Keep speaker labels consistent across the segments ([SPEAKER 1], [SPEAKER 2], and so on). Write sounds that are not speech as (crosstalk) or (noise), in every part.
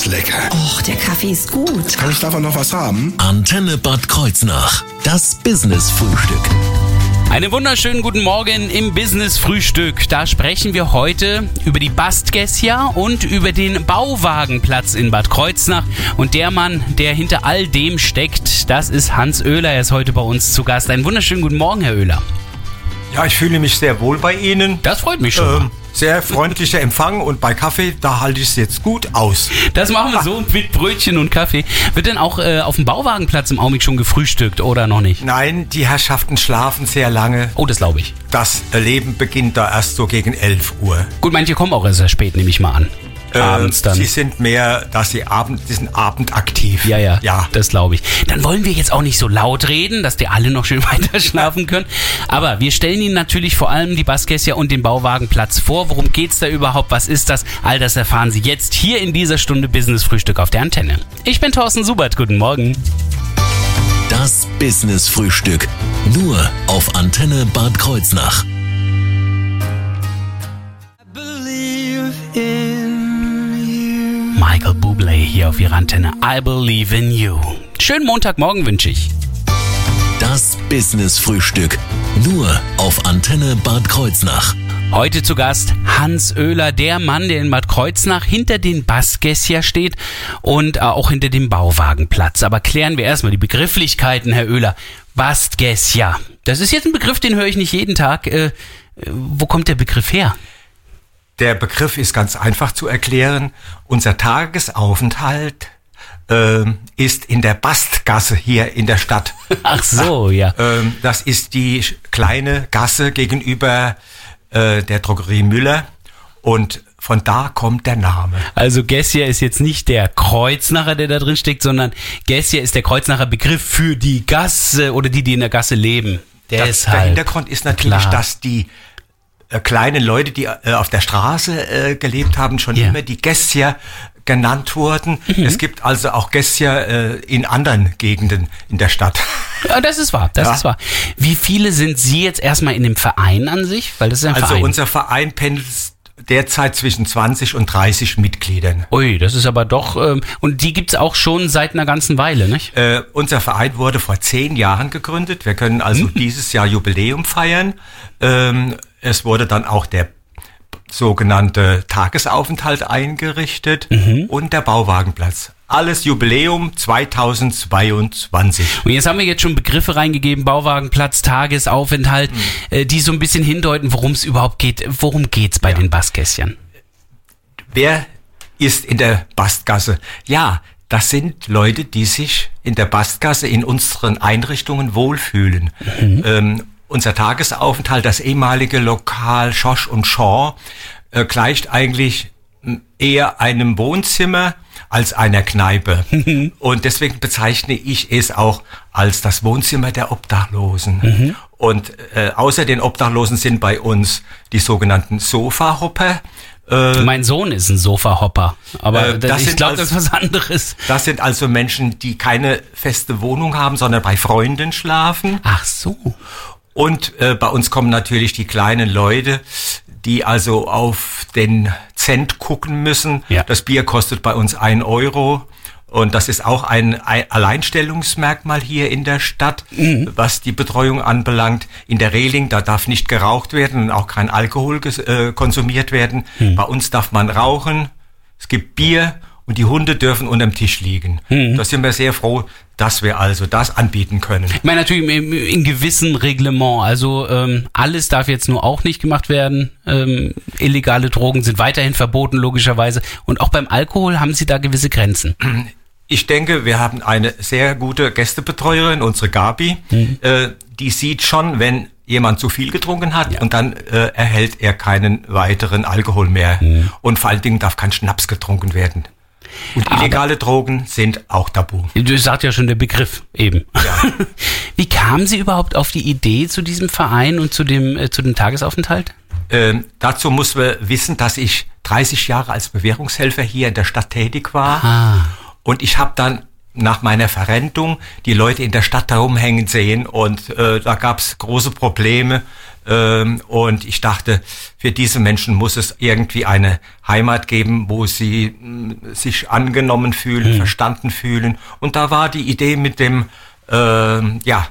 [SPEAKER 1] ist lecker.
[SPEAKER 2] Och, der Kaffee ist gut.
[SPEAKER 1] Kann ich davon noch was haben?
[SPEAKER 3] Antenne Bad Kreuznach. Das Business-Frühstück.
[SPEAKER 4] Einen wunderschönen guten Morgen im Business Frühstück. Da sprechen wir heute über die Bastgessia und über den Bauwagenplatz in Bad Kreuznach. Und der Mann, der hinter all dem steckt, das ist Hans Oehler. Er ist heute bei uns zu Gast. Einen wunderschönen guten Morgen, Herr Oehler.
[SPEAKER 5] Ja, ich fühle mich sehr wohl bei Ihnen.
[SPEAKER 4] Das freut mich schon.
[SPEAKER 5] Ähm, sehr freundlicher Empfang und bei Kaffee, da halte ich es jetzt gut aus.
[SPEAKER 4] Das machen wir so (laughs) mit Brötchen und Kaffee. Wird denn auch äh, auf dem Bauwagenplatz im Augenblick schon gefrühstückt oder noch nicht?
[SPEAKER 5] Nein, die Herrschaften schlafen sehr lange.
[SPEAKER 4] Oh, das glaube ich.
[SPEAKER 5] Das Leben beginnt da erst so gegen 11 Uhr.
[SPEAKER 4] Gut, manche kommen auch erst sehr spät, nehme ich mal an. Abends
[SPEAKER 5] Äh,
[SPEAKER 4] dann.
[SPEAKER 5] Sie sind mehr, dass sie abend, die sind abendaktiv.
[SPEAKER 4] Ja, ja,
[SPEAKER 5] Ja.
[SPEAKER 4] das glaube ich. Dann wollen wir jetzt auch nicht so laut reden, dass die alle noch schön (laughs) weiter schlafen können. Aber wir stellen Ihnen natürlich vor allem die Baskessia und den Bauwagenplatz vor. Worum geht's da überhaupt? Was ist das? All das erfahren Sie jetzt hier in dieser Stunde Business Frühstück auf der Antenne. Ich bin Thorsten Subert. Guten Morgen.
[SPEAKER 3] Das Business-Frühstück. Nur auf Antenne Bad Kreuznach.
[SPEAKER 4] Michael Bublé hier auf Ihrer Antenne. I believe in you. Schönen Montagmorgen wünsche ich.
[SPEAKER 3] Das Business-Frühstück. Nur auf Antenne Bad Kreuznach.
[SPEAKER 4] Heute zu Gast Hans Oehler, der Mann, der in Bad Kreuznach hinter den Baskessia steht und äh, auch hinter dem Bauwagenplatz. Aber klären wir erstmal die Begrifflichkeiten, Herr Oehler. Baskessia. Das ist jetzt ein Begriff, den höre ich nicht jeden Tag. Äh, äh, wo kommt der Begriff her?
[SPEAKER 5] Der Begriff ist ganz einfach zu erklären. Unser Tagesaufenthalt ähm, ist in der Bastgasse hier in der Stadt. (laughs)
[SPEAKER 4] Ach so, ja.
[SPEAKER 5] Ähm, das ist die kleine Gasse gegenüber äh, der Drogerie Müller und von da kommt der Name.
[SPEAKER 4] Also Gessia ist jetzt nicht der Kreuznacher, der da drin steckt, sondern Gessia ist der Kreuznacher Begriff für die Gasse oder die, die in der Gasse leben.
[SPEAKER 5] Der,
[SPEAKER 4] Deshalb.
[SPEAKER 5] der Hintergrund ist natürlich,
[SPEAKER 4] Klar.
[SPEAKER 5] dass die äh, kleinen Leute, die äh, auf der Straße äh, gelebt haben, schon.
[SPEAKER 4] Mhm.
[SPEAKER 5] immer die Gessier genannt wurden. Es gibt also auch Gessier äh, in anderen Gegenden in der Stadt.
[SPEAKER 4] Ja, das ist wahr, das
[SPEAKER 5] Ja.
[SPEAKER 4] ist wahr. Wie viele sind Sie jetzt erstmal in dem Verein an sich? Weil das ist ein
[SPEAKER 5] Also
[SPEAKER 4] Verein.
[SPEAKER 5] unser Verein pendelt derzeit zwischen 20 und 30 Mitgliedern.
[SPEAKER 4] Ui, das ist aber doch. Ähm, und die gibt's auch schon seit einer ganzen Weile, nicht?
[SPEAKER 5] Äh, unser Verein wurde vor zehn Jahren gegründet. Wir können also
[SPEAKER 4] Mhm.
[SPEAKER 5] dieses Jahr Jubiläum feiern. Ähm, es wurde dann auch der sogenannte Tagesaufenthalt eingerichtet
[SPEAKER 4] Mhm.
[SPEAKER 5] und der Bauwagenplatz. Alles Jubiläum 2022.
[SPEAKER 4] Und jetzt haben wir jetzt schon Begriffe reingegeben: Bauwagenplatz, Tagesaufenthalt, äh, die so ein bisschen hindeuten, worum es überhaupt geht. Worum geht's bei den Basskästchen?
[SPEAKER 5] Wer ist in der Bastgasse? Ja, das sind Leute, die sich in der Bastgasse in unseren Einrichtungen wohlfühlen. Ähm, unser Tagesaufenthalt, das ehemalige Lokal Schosch und Shaw, äh, gleicht eigentlich eher einem Wohnzimmer als einer Kneipe. (laughs) Und deswegen bezeichne ich es auch als das Wohnzimmer der Obdachlosen. Und äh, außer den Obdachlosen sind bei uns die sogenannten Sofahopper. Äh,
[SPEAKER 4] Mein Sohn ist ein Sofahopper, aber
[SPEAKER 5] Äh,
[SPEAKER 4] das ich glaube, das ist was anderes.
[SPEAKER 5] Das sind also Menschen, die keine feste Wohnung haben, sondern bei Freunden schlafen.
[SPEAKER 4] Ach so.
[SPEAKER 5] Und äh, bei uns kommen natürlich die kleinen Leute, die also auf den Cent gucken müssen.
[SPEAKER 4] Ja.
[SPEAKER 5] Das Bier kostet bei uns ein Euro. Und das ist auch ein ein Alleinstellungsmerkmal hier in der Stadt,
[SPEAKER 4] Mhm.
[SPEAKER 5] was die Betreuung anbelangt. In der Reling, da darf nicht geraucht werden und auch kein Alkohol äh, konsumiert werden.
[SPEAKER 4] Mhm.
[SPEAKER 5] Bei uns darf man rauchen, es gibt Bier und die Hunde dürfen unterm Tisch liegen.
[SPEAKER 4] Mhm.
[SPEAKER 5] Da sind wir sehr froh, dass wir also das anbieten können.
[SPEAKER 4] Ich meine natürlich im, in gewissen Reglement. Also ähm, alles darf jetzt nur auch nicht gemacht werden. Ähm, illegale Drogen sind weiterhin verboten, logischerweise. Und auch beim Alkohol haben Sie da gewisse Grenzen.
[SPEAKER 5] Ich denke, wir haben eine sehr gute Gästebetreuerin, unsere Gabi. Äh, die sieht schon, wenn jemand zu viel getrunken hat und dann äh, erhält er keinen weiteren Alkohol mehr. Und vor allen Dingen darf kein Schnaps getrunken werden. Und illegale Drogen sind auch tabu.
[SPEAKER 4] Das sagt ja schon der Begriff eben.
[SPEAKER 5] Ja. (laughs)
[SPEAKER 4] Wie kamen Sie überhaupt auf die Idee zu diesem Verein und zu dem, äh, zu dem Tagesaufenthalt?
[SPEAKER 5] Ähm, dazu muss man wissen, dass ich 30 Jahre als Bewährungshelfer hier in der Stadt tätig war.
[SPEAKER 4] Ah.
[SPEAKER 5] Und ich habe dann nach meiner Verrentung die Leute in der Stadt herumhängen sehen und äh, da gab es große Probleme ähm, und ich dachte, für diese Menschen muss es irgendwie eine Heimat geben, wo sie mh, sich angenommen fühlen, verstanden fühlen. Und da war die Idee mit dem ähm, ja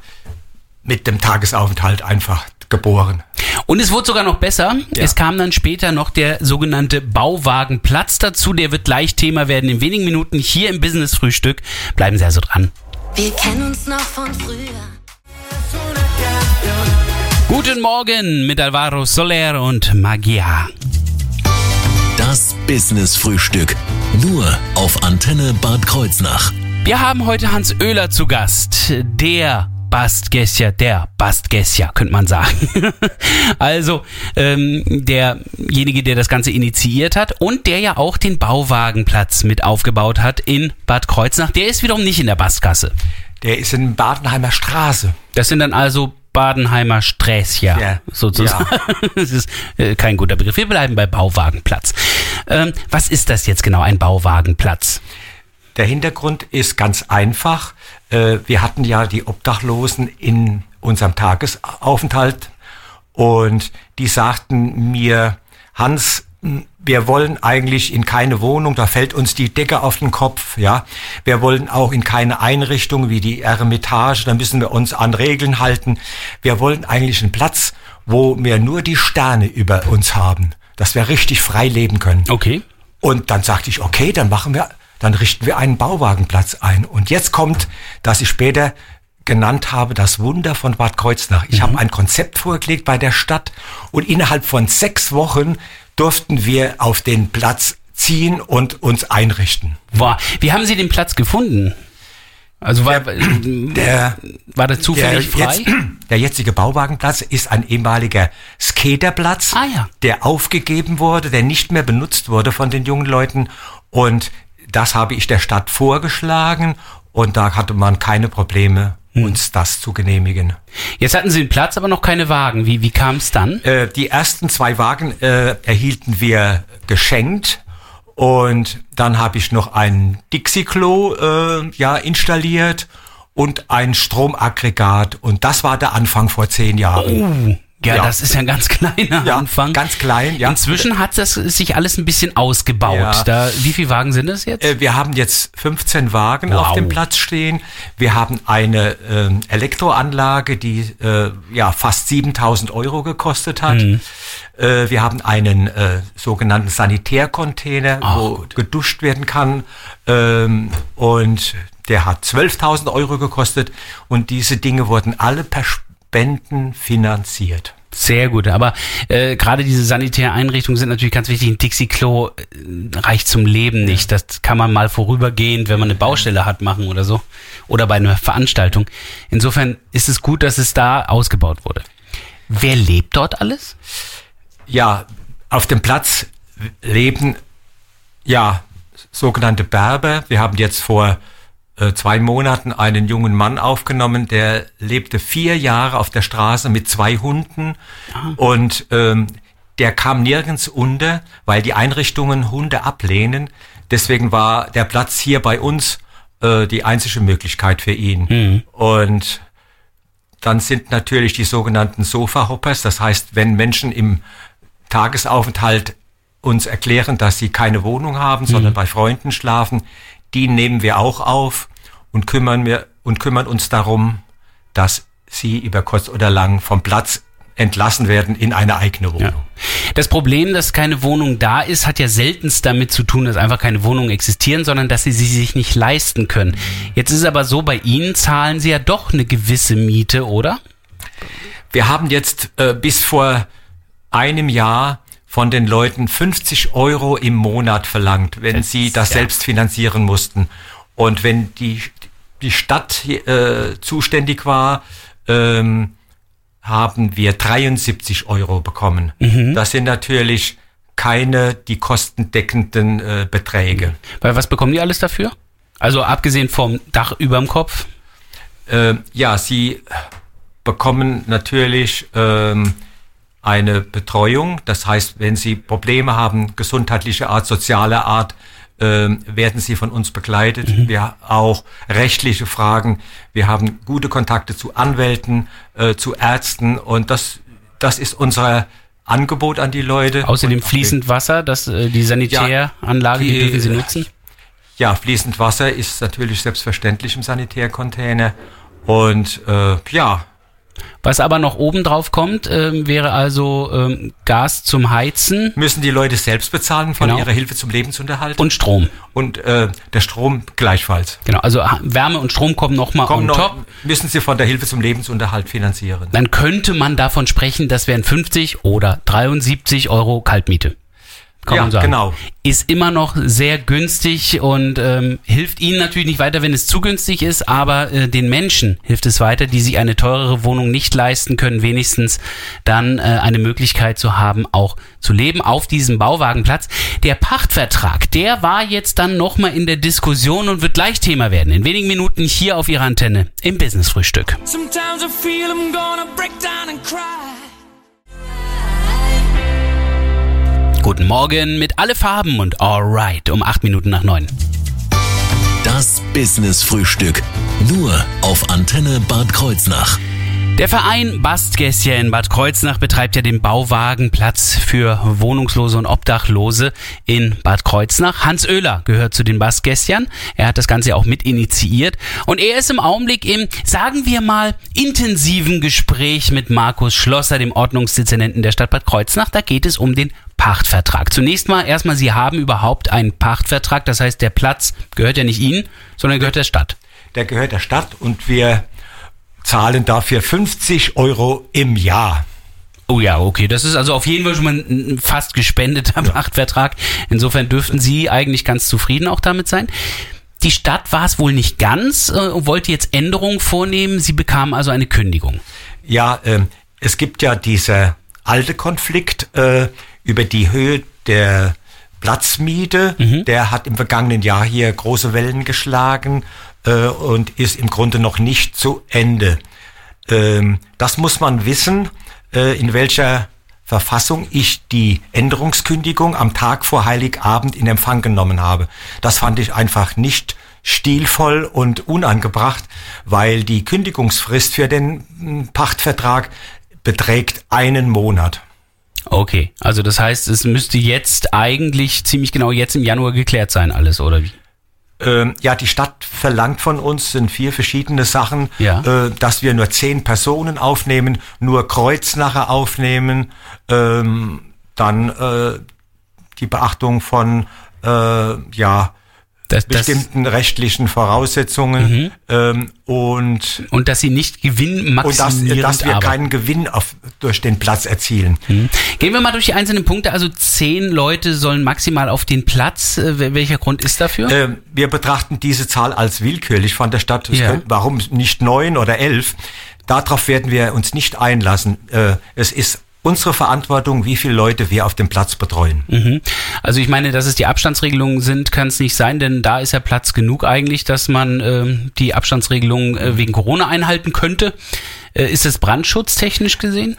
[SPEAKER 5] mit dem Tagesaufenthalt einfach geboren.
[SPEAKER 4] Und es wurde sogar noch besser.
[SPEAKER 5] Ja.
[SPEAKER 4] Es kam dann später noch der sogenannte Bauwagenplatz dazu. Der wird gleich Thema werden in wenigen Minuten hier im Business Frühstück. Bleiben Sie also dran.
[SPEAKER 2] Wir kennen uns noch von früher.
[SPEAKER 4] Guten Morgen mit Alvaro Soler und Magia.
[SPEAKER 3] Das Business Frühstück. Nur auf Antenne Bad Kreuznach.
[SPEAKER 4] Wir haben heute Hans Oehler zu Gast. Der Bastgescher, der Bastgescher, könnte man sagen. (laughs) also ähm, derjenige, der das Ganze initiiert hat und der ja auch den Bauwagenplatz mit aufgebaut hat in Bad Kreuznach. Der ist wiederum nicht in der Bastgasse.
[SPEAKER 5] Der ist in Badenheimer Straße.
[SPEAKER 4] Das sind dann also Badenheimer Sträßchen,
[SPEAKER 5] Ja.
[SPEAKER 4] sozusagen. (laughs) Das ist äh, kein guter Begriff. Wir bleiben bei Bauwagenplatz. Ähm, was ist das jetzt genau, ein Bauwagenplatz?
[SPEAKER 5] Der Hintergrund ist ganz einfach. Äh, Wir hatten ja die Obdachlosen in unserem Tagesaufenthalt und die sagten mir, Hans, wir wollen eigentlich in keine Wohnung, da fällt uns die Decke auf den Kopf, ja. Wir wollen auch in keine Einrichtung wie die Eremitage, da müssen wir uns an Regeln halten. Wir wollen eigentlich einen Platz, wo wir nur die Sterne über uns haben, dass wir richtig frei leben können.
[SPEAKER 4] Okay.
[SPEAKER 5] Und dann sagte ich, okay, dann machen wir, dann richten wir einen Bauwagenplatz ein. Und jetzt kommt, dass ich später genannt habe, das Wunder von Bad Kreuznach. Ich habe ein Konzept vorgelegt bei der Stadt und innerhalb von sechs Wochen durften wir auf den Platz ziehen und uns einrichten.
[SPEAKER 4] Wow. Wie haben Sie den Platz gefunden? Also war
[SPEAKER 5] Der,
[SPEAKER 4] war der zufällig frei?
[SPEAKER 5] Jetzt, der jetzige Bauwagenplatz ist ein ehemaliger Skaterplatz,
[SPEAKER 4] Ah, ja.
[SPEAKER 5] der aufgegeben wurde, der nicht mehr benutzt wurde von den jungen Leuten. Und das habe ich der Stadt vorgeschlagen und da hatte man keine Probleme,
[SPEAKER 4] Hm.
[SPEAKER 5] uns das zu genehmigen.
[SPEAKER 4] Jetzt hatten Sie den Platz, aber noch keine Wagen. Wie, wie kam es dann?
[SPEAKER 5] Äh, die ersten zwei Wagen äh, erhielten wir geschenkt. Und dann habe ich noch ein Dixie-Klo äh, ja, installiert und ein Stromaggregat. Und das war der Anfang vor zehn Jahren.
[SPEAKER 4] Uh, ja,
[SPEAKER 5] Ja.
[SPEAKER 4] das ist ja ein ganz (laughs) kleiner
[SPEAKER 5] Ja,
[SPEAKER 4] Anfang.
[SPEAKER 5] ganz klein, ja.
[SPEAKER 4] Inzwischen hat das sich alles ein bisschen ausgebaut.
[SPEAKER 5] Ja.
[SPEAKER 4] Da, wie viele Wagen sind das jetzt?
[SPEAKER 5] Äh, wir haben jetzt 15 Wagen
[SPEAKER 4] Wow.
[SPEAKER 5] auf dem Platz stehen. Wir haben eine ähm, Elektroanlage, die äh, ja fast 7000 Euro gekostet hat.
[SPEAKER 4] Mhm.
[SPEAKER 5] Äh, wir haben einen äh, sogenannten Sanitärcontainer,
[SPEAKER 4] Ach,
[SPEAKER 5] wo
[SPEAKER 4] gut.
[SPEAKER 5] geduscht werden kann. Ähm, und der hat 12.000 Euro gekostet. Und diese Dinge wurden alle per Spenden finanziert.
[SPEAKER 4] Sehr gut, aber äh, gerade diese Sanitäreinrichtungen sind natürlich ganz wichtig. Ein Dixie-Klo äh, reicht zum Leben nicht. Das kann man mal vorübergehend, wenn man eine Baustelle hat, machen oder so. Oder bei einer Veranstaltung. Insofern ist es gut, dass es da ausgebaut wurde. Wer lebt dort alles?
[SPEAKER 5] ja, auf dem Platz leben ja sogenannte Berber. Wir haben jetzt vor zwei Monaten einen jungen Mann aufgenommen, der lebte vier Jahre auf der Straße mit zwei Hunden. Und ähm, der kam nirgends unter, weil die Einrichtungen Hunde ablehnen. Deswegen war der Platz hier bei uns äh, die einzige Möglichkeit für ihn. Und dann sind natürlich die sogenannten Sofa-Hoppers, das heißt, wenn Menschen im Tagesaufenthalt uns erklären, dass sie keine Wohnung haben, sondern bei Freunden schlafen, die nehmen wir auch auf und kümmern wir und kümmern uns darum, dass sie über kurz oder lang vom Platz entlassen werden in eine eigene Wohnung.
[SPEAKER 4] Das Problem, dass keine Wohnung da ist, hat ja seltenst damit zu tun, dass einfach keine Wohnungen existieren, sondern dass sie sie sich nicht leisten können. Jetzt ist es aber so, bei Ihnen zahlen Sie ja doch eine gewisse Miete, oder?
[SPEAKER 5] Wir haben jetzt äh, bis vor einem Jahr von den Leuten 50 Euro im Monat verlangt, wenn sie das
[SPEAKER 4] ja.
[SPEAKER 5] selbst finanzieren mussten. Und wenn die, die Stadt äh, zuständig war, ähm, haben wir 73 Euro bekommen. Das sind natürlich keine die kostendeckenden äh, Beträge.
[SPEAKER 4] Weil was bekommen die alles dafür? Also abgesehen vom Dach überm Kopf?
[SPEAKER 5] Äh, ja, sie bekommen natürlich ähm, eine Betreuung. Das heißt, wenn sie Probleme haben, gesundheitlicher Art, sozialer Art, ähm, werden sie von uns begleitet. Mhm. Wir auch rechtliche Fragen. Wir haben gute Kontakte zu Anwälten, äh, zu Ärzten und das, das ist unser Angebot an die Leute.
[SPEAKER 4] Außerdem fließend Wasser, das, äh, die Sanitäranlage, ja, die, die dürfen Sie nutzen?
[SPEAKER 5] Ja, fließend Wasser ist natürlich selbstverständlich im Sanitärcontainer. Und äh, ja,
[SPEAKER 4] was aber noch oben drauf kommt, ähm, wäre also ähm, Gas zum Heizen.
[SPEAKER 5] Müssen die Leute selbst bezahlen von genau. ihrer Hilfe zum Lebensunterhalt.
[SPEAKER 4] Und Strom.
[SPEAKER 5] Und äh, der Strom gleichfalls.
[SPEAKER 4] Genau, also Wärme und Strom kommen nochmal on noch, top.
[SPEAKER 5] Müssen sie von der Hilfe zum Lebensunterhalt finanzieren.
[SPEAKER 4] Dann könnte man davon sprechen, das wären 50 oder 73 Euro Kaltmiete kann ja, man sagen. Genau. Ist immer noch sehr günstig und ähm, hilft Ihnen natürlich nicht weiter, wenn es zu günstig ist, aber äh, den Menschen hilft es weiter, die sich eine teurere Wohnung nicht leisten können, wenigstens dann äh, eine Möglichkeit zu haben, auch zu leben auf diesem Bauwagenplatz. Der Pachtvertrag, der war jetzt dann nochmal in der Diskussion und wird gleich Thema werden. In wenigen Minuten hier auf Ihrer Antenne im Business-Frühstück. Sometimes Guten Morgen mit alle Farben und Alright um 8 Minuten nach 9.
[SPEAKER 3] Das Business Frühstück. Nur auf Antenne Bad Kreuznach.
[SPEAKER 4] Der Verein Bastgässchen in Bad Kreuznach betreibt ja den Bauwagenplatz für Wohnungslose und Obdachlose in Bad Kreuznach. Hans Oehler gehört zu den Bastgässchen. Er hat das Ganze auch mit initiiert. Und er ist im Augenblick im, sagen wir mal, intensiven Gespräch mit Markus Schlosser, dem Ordnungsdezernenten der Stadt Bad Kreuznach. Da geht es um den Pachtvertrag. Zunächst mal erstmal, Sie haben überhaupt einen Pachtvertrag. Das heißt, der Platz gehört ja nicht Ihnen, sondern gehört der Stadt.
[SPEAKER 5] Der gehört der Stadt und wir zahlen dafür 50 Euro im Jahr.
[SPEAKER 4] Oh ja, okay. Das ist also auf jeden Fall schon mal ein fast gespendeter ja. Pachtvertrag. Insofern dürften Sie eigentlich ganz zufrieden auch damit sein. Die Stadt war es wohl nicht ganz, äh, wollte jetzt Änderungen vornehmen. Sie bekamen also eine Kündigung.
[SPEAKER 5] Ja, äh, es gibt ja dieser alte Konflikt äh, über die Höhe der Platzmiete. Mhm. Der hat im vergangenen Jahr hier große Wellen geschlagen äh, und ist im Grunde noch nicht zu Ende. Ähm, das muss man wissen, äh, in welcher Verfassung ich die Änderungskündigung am Tag vor Heiligabend in Empfang genommen habe. Das fand ich einfach nicht stilvoll und unangebracht, weil die Kündigungsfrist für den hm, Pachtvertrag beträgt einen Monat.
[SPEAKER 4] Okay, also das heißt, es müsste jetzt eigentlich ziemlich genau jetzt im Januar geklärt sein, alles, oder wie?
[SPEAKER 5] Ähm, ja, die Stadt verlangt von uns, sind vier verschiedene Sachen, ja. äh, dass wir nur zehn Personen aufnehmen, nur Kreuznacher aufnehmen, ähm, dann äh, die Beachtung von äh, ja das, bestimmten das, rechtlichen Voraussetzungen mhm. ähm, und
[SPEAKER 4] und dass sie nicht Gewinn maximieren
[SPEAKER 5] und dass, dass wir arbeiten. keinen Gewinn auf, durch den Platz erzielen.
[SPEAKER 4] Mhm. Gehen wir mal durch die einzelnen Punkte. Also zehn Leute sollen maximal auf den Platz. Äh, welcher Grund ist dafür?
[SPEAKER 5] Äh, wir betrachten diese Zahl als willkürlich von der Stadt. Ja. Könnte, warum nicht neun oder elf? Darauf werden wir uns nicht einlassen. Äh, es ist unsere Verantwortung, wie viele Leute wir auf dem Platz betreuen.
[SPEAKER 4] Mhm. Also ich meine, dass es die Abstandsregelungen sind, kann es nicht sein, denn da ist ja Platz genug eigentlich, dass man äh, die Abstandsregelungen äh, wegen Corona einhalten könnte. Äh, ist es brandschutztechnisch gesehen?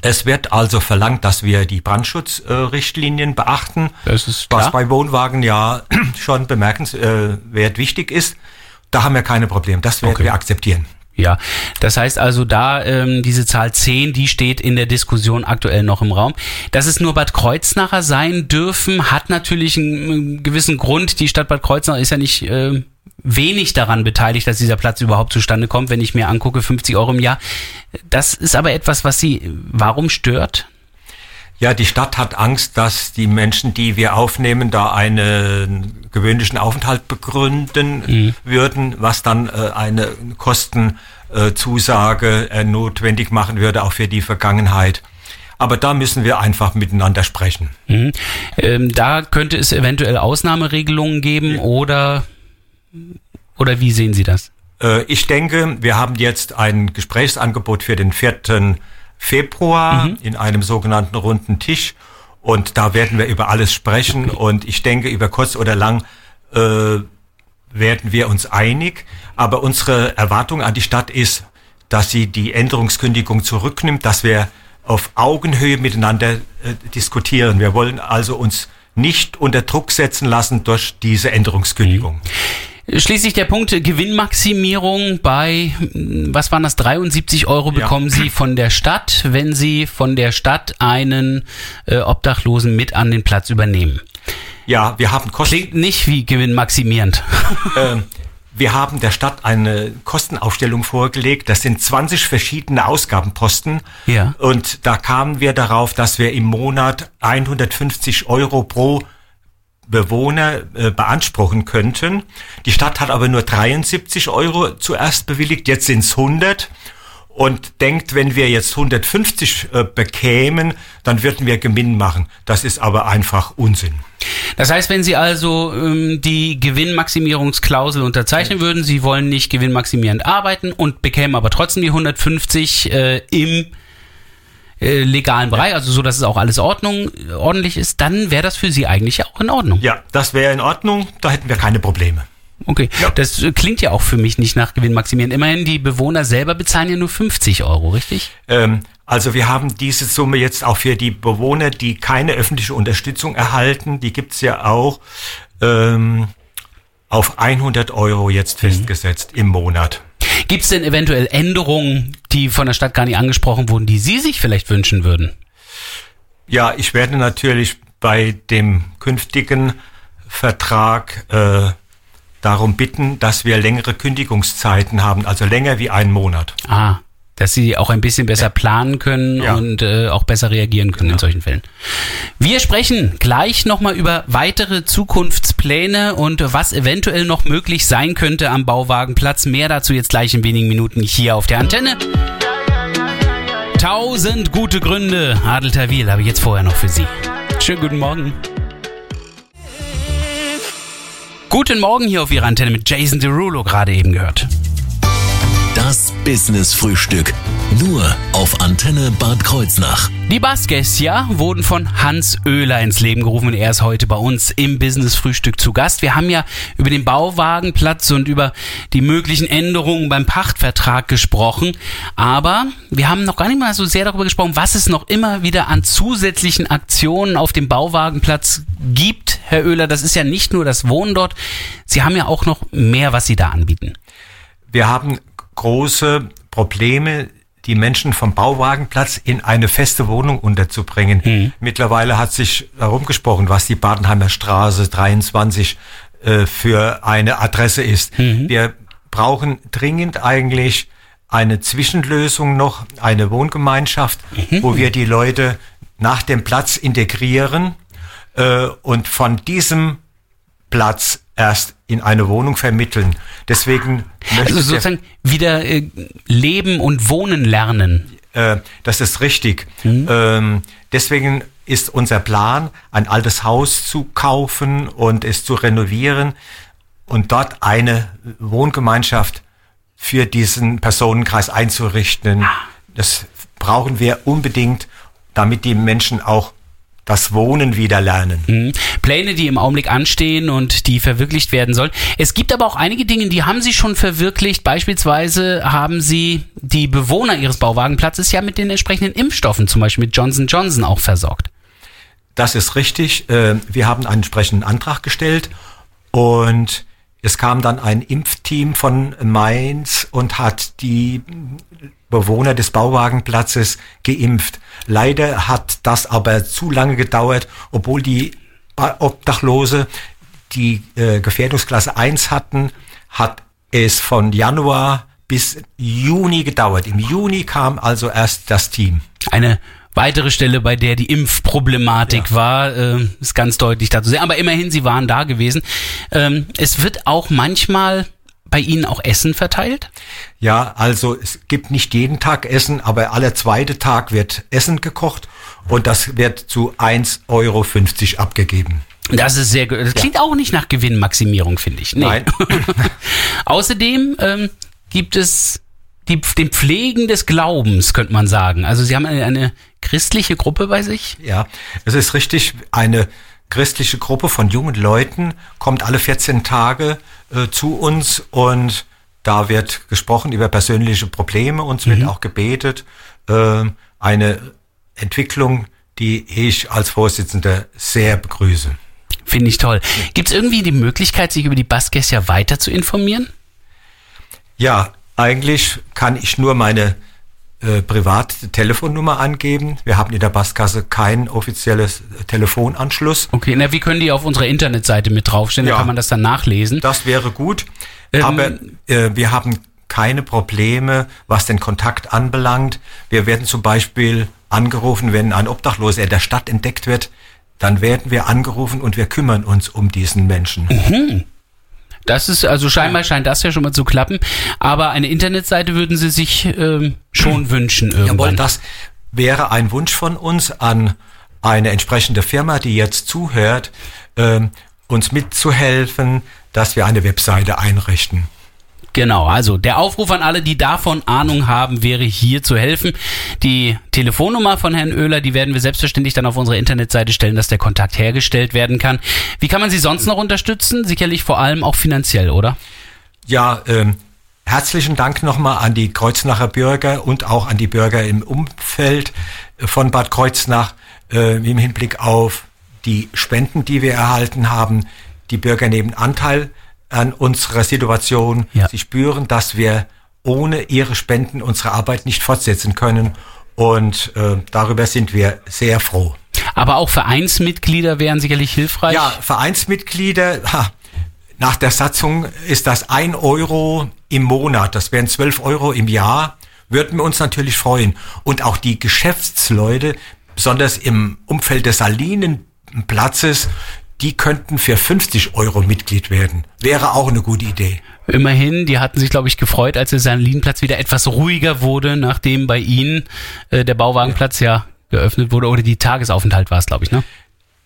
[SPEAKER 5] Es wird also verlangt, dass wir die Brandschutzrichtlinien beachten, das ist klar. was bei Wohnwagen ja (clears throat) schon bemerkenswert wichtig ist. Da haben wir keine Probleme. Das werden okay. wir akzeptieren.
[SPEAKER 4] Ja, das heißt also da ähm, diese Zahl 10, die steht in der Diskussion aktuell noch im Raum. Dass es nur Bad Kreuznacher sein dürfen, hat natürlich einen, gewissen Grund. Die Stadt Bad Kreuznach ist ja nicht äh, wenig daran beteiligt, dass dieser Platz überhaupt zustande kommt, wenn ich mir angucke, 50 Euro im Jahr. Das ist aber etwas, was Sie, warum stört?
[SPEAKER 5] Ja, die Stadt hat Angst, dass die Menschen, die wir aufnehmen, da einen gewöhnlichen Aufenthalt begründen mhm. würden, was dann äh, eine Kostenzusage äh, notwendig machen würde, auch für die Vergangenheit. Aber da müssen wir einfach miteinander sprechen.
[SPEAKER 4] Mhm. Ähm, da könnte es eventuell Ausnahmeregelungen geben oder, oder wie sehen Sie das?
[SPEAKER 5] Äh, ich denke, wir haben jetzt ein Gesprächsangebot für den vierten Februar mhm. in einem sogenannten runden Tisch. Und da werden wir über alles sprechen. Und ich denke, über kurz oder lang äh, werden wir uns einig. Aber unsere Erwartung an die Stadt ist, dass sie die Änderungskündigung zurücknimmt, dass wir auf Augenhöhe miteinander äh, diskutieren. Wir wollen also uns nicht unter Druck setzen lassen durch diese Änderungskündigung.
[SPEAKER 4] Schließlich der Punkt Gewinnmaximierung bei, was waren das, 73 Euro
[SPEAKER 5] Ja.
[SPEAKER 4] bekommen Sie von der Stadt, wenn Sie von der Stadt einen äh, Obdachlosen mit an den Platz übernehmen.
[SPEAKER 5] Ja, wir haben Kosten.
[SPEAKER 4] Klingt nicht wie gewinnmaximierend. (laughs)
[SPEAKER 5] Ähm, wir haben der Stadt eine Kostenaufstellung vorgelegt. Das sind 20 verschiedene Ausgabenposten.
[SPEAKER 4] Ja.
[SPEAKER 5] Und da kamen wir darauf, dass wir im Monat 150 Euro pro Bewohner äh, beanspruchen könnten. Die Stadt hat aber nur 73 Euro zuerst bewilligt, jetzt sind es 100 und denkt, wenn wir jetzt 150 äh, bekämen, dann würden wir Gewinn machen. Das ist aber einfach Unsinn.
[SPEAKER 4] Das heißt, wenn Sie also ähm, die Gewinnmaximierungsklausel unterzeichnen würden, Sie wollen nicht gewinnmaximierend arbeiten und bekämen aber trotzdem die 150 äh, im äh, legalen Bereich, also so, dass es auch alles Ordnung, ordentlich ist, dann wäre das für Sie eigentlich ja auch in Ordnung.
[SPEAKER 5] Ja, das wäre in Ordnung, da hätten wir keine Probleme.
[SPEAKER 4] Okay, das äh, klingt ja auch für mich nicht nach Gewinnmaximieren. Immerhin, die Bewohner selber bezahlen ja nur 50 Euro, richtig?
[SPEAKER 5] Ähm, also wir haben diese Summe jetzt auch für die Bewohner, die keine öffentliche Unterstützung erhalten, die gibt's ja auch, ähm, auf 100 Euro jetzt festgesetzt im Monat.
[SPEAKER 4] Gibt es denn eventuell Änderungen, die von der Stadt gar nicht angesprochen wurden, die Sie sich vielleicht wünschen würden?
[SPEAKER 5] Ja, ich werde natürlich bei dem künftigen Vertrag äh, darum bitten, dass wir längere Kündigungszeiten haben, also länger wie einen Monat.
[SPEAKER 4] Ah, dass sie auch ein bisschen besser planen können
[SPEAKER 5] Ja.
[SPEAKER 4] und äh, auch besser reagieren können in solchen Fällen. Wir sprechen gleich nochmal über weitere Zukunftspläne und was eventuell noch möglich sein könnte am Bauwagenplatz. Mehr dazu jetzt gleich in wenigen Minuten hier auf der Antenne. Tausend gute Gründe, Adel Tawil, habe ich jetzt vorher noch für Sie. Schönen guten Morgen. Guten Morgen hier auf Ihrer Antenne mit Jason Derulo gerade eben gehört.
[SPEAKER 3] Business Frühstück. Nur auf Antenne Bad Kreuznach.
[SPEAKER 4] Die Bassgestia wurden von Hans Oehler ins Leben gerufen und er ist heute bei uns im Business Frühstück zu Gast. Wir haben ja über den Bauwagenplatz und über die möglichen Änderungen beim Pachtvertrag gesprochen, aber wir haben noch gar nicht mal so sehr darüber gesprochen, was es noch immer wieder an zusätzlichen Aktionen auf dem Bauwagenplatz gibt. Herr Oehler, das ist ja nicht nur das Wohnen dort, Sie haben ja auch noch mehr, was Sie da anbieten.
[SPEAKER 5] Wir haben große Probleme, die Menschen vom Bauwagenplatz in eine feste Wohnung unterzubringen. Mittlerweile hat sich herumgesprochen, was die Badenheimer Straße 23 äh, für eine Adresse ist. Wir brauchen dringend eigentlich eine Zwischenlösung noch, eine Wohngemeinschaft, wo wir die Leute nach dem Platz integrieren äh, und von diesem Platz erst in eine Wohnung vermitteln. Deswegen
[SPEAKER 4] Also sozusagen wieder äh, leben und wohnen lernen.
[SPEAKER 5] äh, das ist richtig.
[SPEAKER 4] Mhm.
[SPEAKER 5] Ähm, deswegen ist unser Plan, ein altes Haus zu kaufen und es zu renovieren und dort eine Wohngemeinschaft für diesen Personenkreis einzurichten. Das brauchen wir unbedingt, damit die Menschen auch das Wohnen wieder lernen.
[SPEAKER 4] Mhm. Pläne, die im Augenblick anstehen und die verwirklicht werden sollen. Es gibt aber auch einige Dinge, die haben Sie schon verwirklicht. Beispielsweise haben Sie die Bewohner Ihres Bauwagenplatzes ja mit den entsprechenden Impfstoffen, zum Beispiel mit Johnson Johnson, auch versorgt.
[SPEAKER 5] Das ist richtig. Äh, Wir haben einen entsprechenden Antrag gestellt und es kam dann ein Impfteam von Mainz und hat die Bewohner des Bauwagenplatzes geimpft. Leider hat das aber zu lange gedauert, obwohl die Obdachlose die äh, Gefährdungsklasse 1 hatten, hat es von Januar bis Juni gedauert. Im Juni kam also erst das Team.
[SPEAKER 4] Eine weitere Stelle, bei der die Impfproblematik war, äh, ist ganz deutlich dazu sehen. Aber immerhin, Sie waren da gewesen. Ähm, es wird auch manchmal bei Ihnen auch Essen verteilt?
[SPEAKER 5] Ja, also es gibt nicht jeden Tag Essen, aber aller zweite Tag wird Essen gekocht und das wird zu 1,50 Euro abgegeben.
[SPEAKER 4] Das ist sehr gut. Das klingt auch nicht nach Gewinnmaximierung, finde ich. Nee.
[SPEAKER 5] Nein. (laughs) (laughs)
[SPEAKER 4] Außerdem ähm, gibt es die, den Pflegen des Glaubens, könnte man sagen. Also Sie haben eine, eine christliche Gruppe bei sich?
[SPEAKER 5] Ja, es ist richtig, eine christliche Gruppe von jungen Leuten kommt alle 14 Tage äh, zu uns und da wird gesprochen über persönliche Probleme, uns wird auch gebetet. Äh, eine Entwicklung, die ich als Vorsitzender sehr begrüße.
[SPEAKER 4] Finde ich toll. Gibt es irgendwie die Möglichkeit, sich über die Baskessia weiter zu informieren?
[SPEAKER 5] Ja, eigentlich kann ich nur meine äh, private Telefonnummer angeben. Wir haben in der Basskasse kein offizielles Telefonanschluss.
[SPEAKER 4] Okay, na, wie können die auf unserer Internetseite mit draufstehen?
[SPEAKER 5] Ja.
[SPEAKER 4] Da kann man das dann nachlesen.
[SPEAKER 5] Das wäre gut.
[SPEAKER 4] Ähm,
[SPEAKER 5] Aber äh, wir haben keine Probleme, was den Kontakt anbelangt. Wir werden zum Beispiel angerufen, wenn ein Obdachloser in der Stadt entdeckt wird, dann werden wir angerufen und wir kümmern uns um diesen Menschen.
[SPEAKER 4] Das ist, also scheinbar scheint das ja schon mal zu klappen. Aber eine Internetseite würden Sie sich ähm, schon (clears throat) wünschen
[SPEAKER 5] Jawohl,
[SPEAKER 4] irgendwann.
[SPEAKER 5] das wäre ein Wunsch von uns an eine entsprechende Firma, die jetzt zuhört, ähm, uns mitzuhelfen, dass wir eine Webseite einrichten.
[SPEAKER 4] Genau, also der Aufruf an alle, die davon Ahnung haben, wäre hier zu helfen. Die Telefonnummer von Herrn Oehler, die werden wir selbstverständlich dann auf unsere Internetseite stellen, dass der Kontakt hergestellt werden kann. Wie kann man Sie sonst noch unterstützen? Sicherlich vor allem auch finanziell, oder?
[SPEAKER 5] Ja, ähm, herzlichen Dank nochmal an die Kreuznacher Bürger und auch an die Bürger im Umfeld von Bad Kreuznach äh, im Hinblick auf die Spenden, die wir erhalten haben. Die Bürger nehmen Anteil an unserer Situation.
[SPEAKER 4] Ja.
[SPEAKER 5] Sie spüren, dass wir ohne ihre Spenden unsere Arbeit nicht fortsetzen können. Und äh, darüber sind wir sehr froh.
[SPEAKER 4] Aber auch Vereinsmitglieder wären sicherlich hilfreich.
[SPEAKER 5] Ja, Vereinsmitglieder, ha, nach der Satzung ist das ein Euro im Monat, das wären 12 Euro im Jahr, würden wir uns natürlich freuen. Und auch die Geschäftsleute, besonders im Umfeld des Salinenplatzes, die könnten für 50 Euro Mitglied werden. Wäre auch eine gute Idee.
[SPEAKER 4] Immerhin, die hatten sich, glaube ich, gefreut, als der Salinplatz wieder etwas ruhiger wurde, nachdem bei Ihnen äh, der Bauwagenplatz ja geöffnet wurde. Oder die Tagesaufenthalt war es, glaube ich, ne?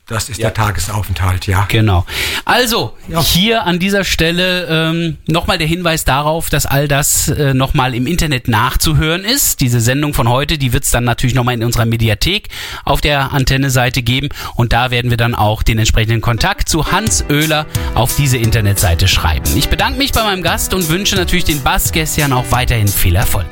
[SPEAKER 5] Das ist der Tagesaufenthalt, ja.
[SPEAKER 4] Genau. Also,
[SPEAKER 5] Ja.
[SPEAKER 4] hier an dieser Stelle ähm, nochmal der Hinweis darauf, dass all das äh, nochmal im Internet nachzuhören ist. Diese Sendung von heute, die wird es dann natürlich nochmal in unserer Mediathek auf der Antenne-Seite geben. Und da werden wir dann auch den entsprechenden Kontakt zu Hans Oehler auf diese Internetseite schreiben. Ich bedanke mich bei meinem Gast und wünsche natürlich den Bassgästern auch weiterhin viel Erfolg.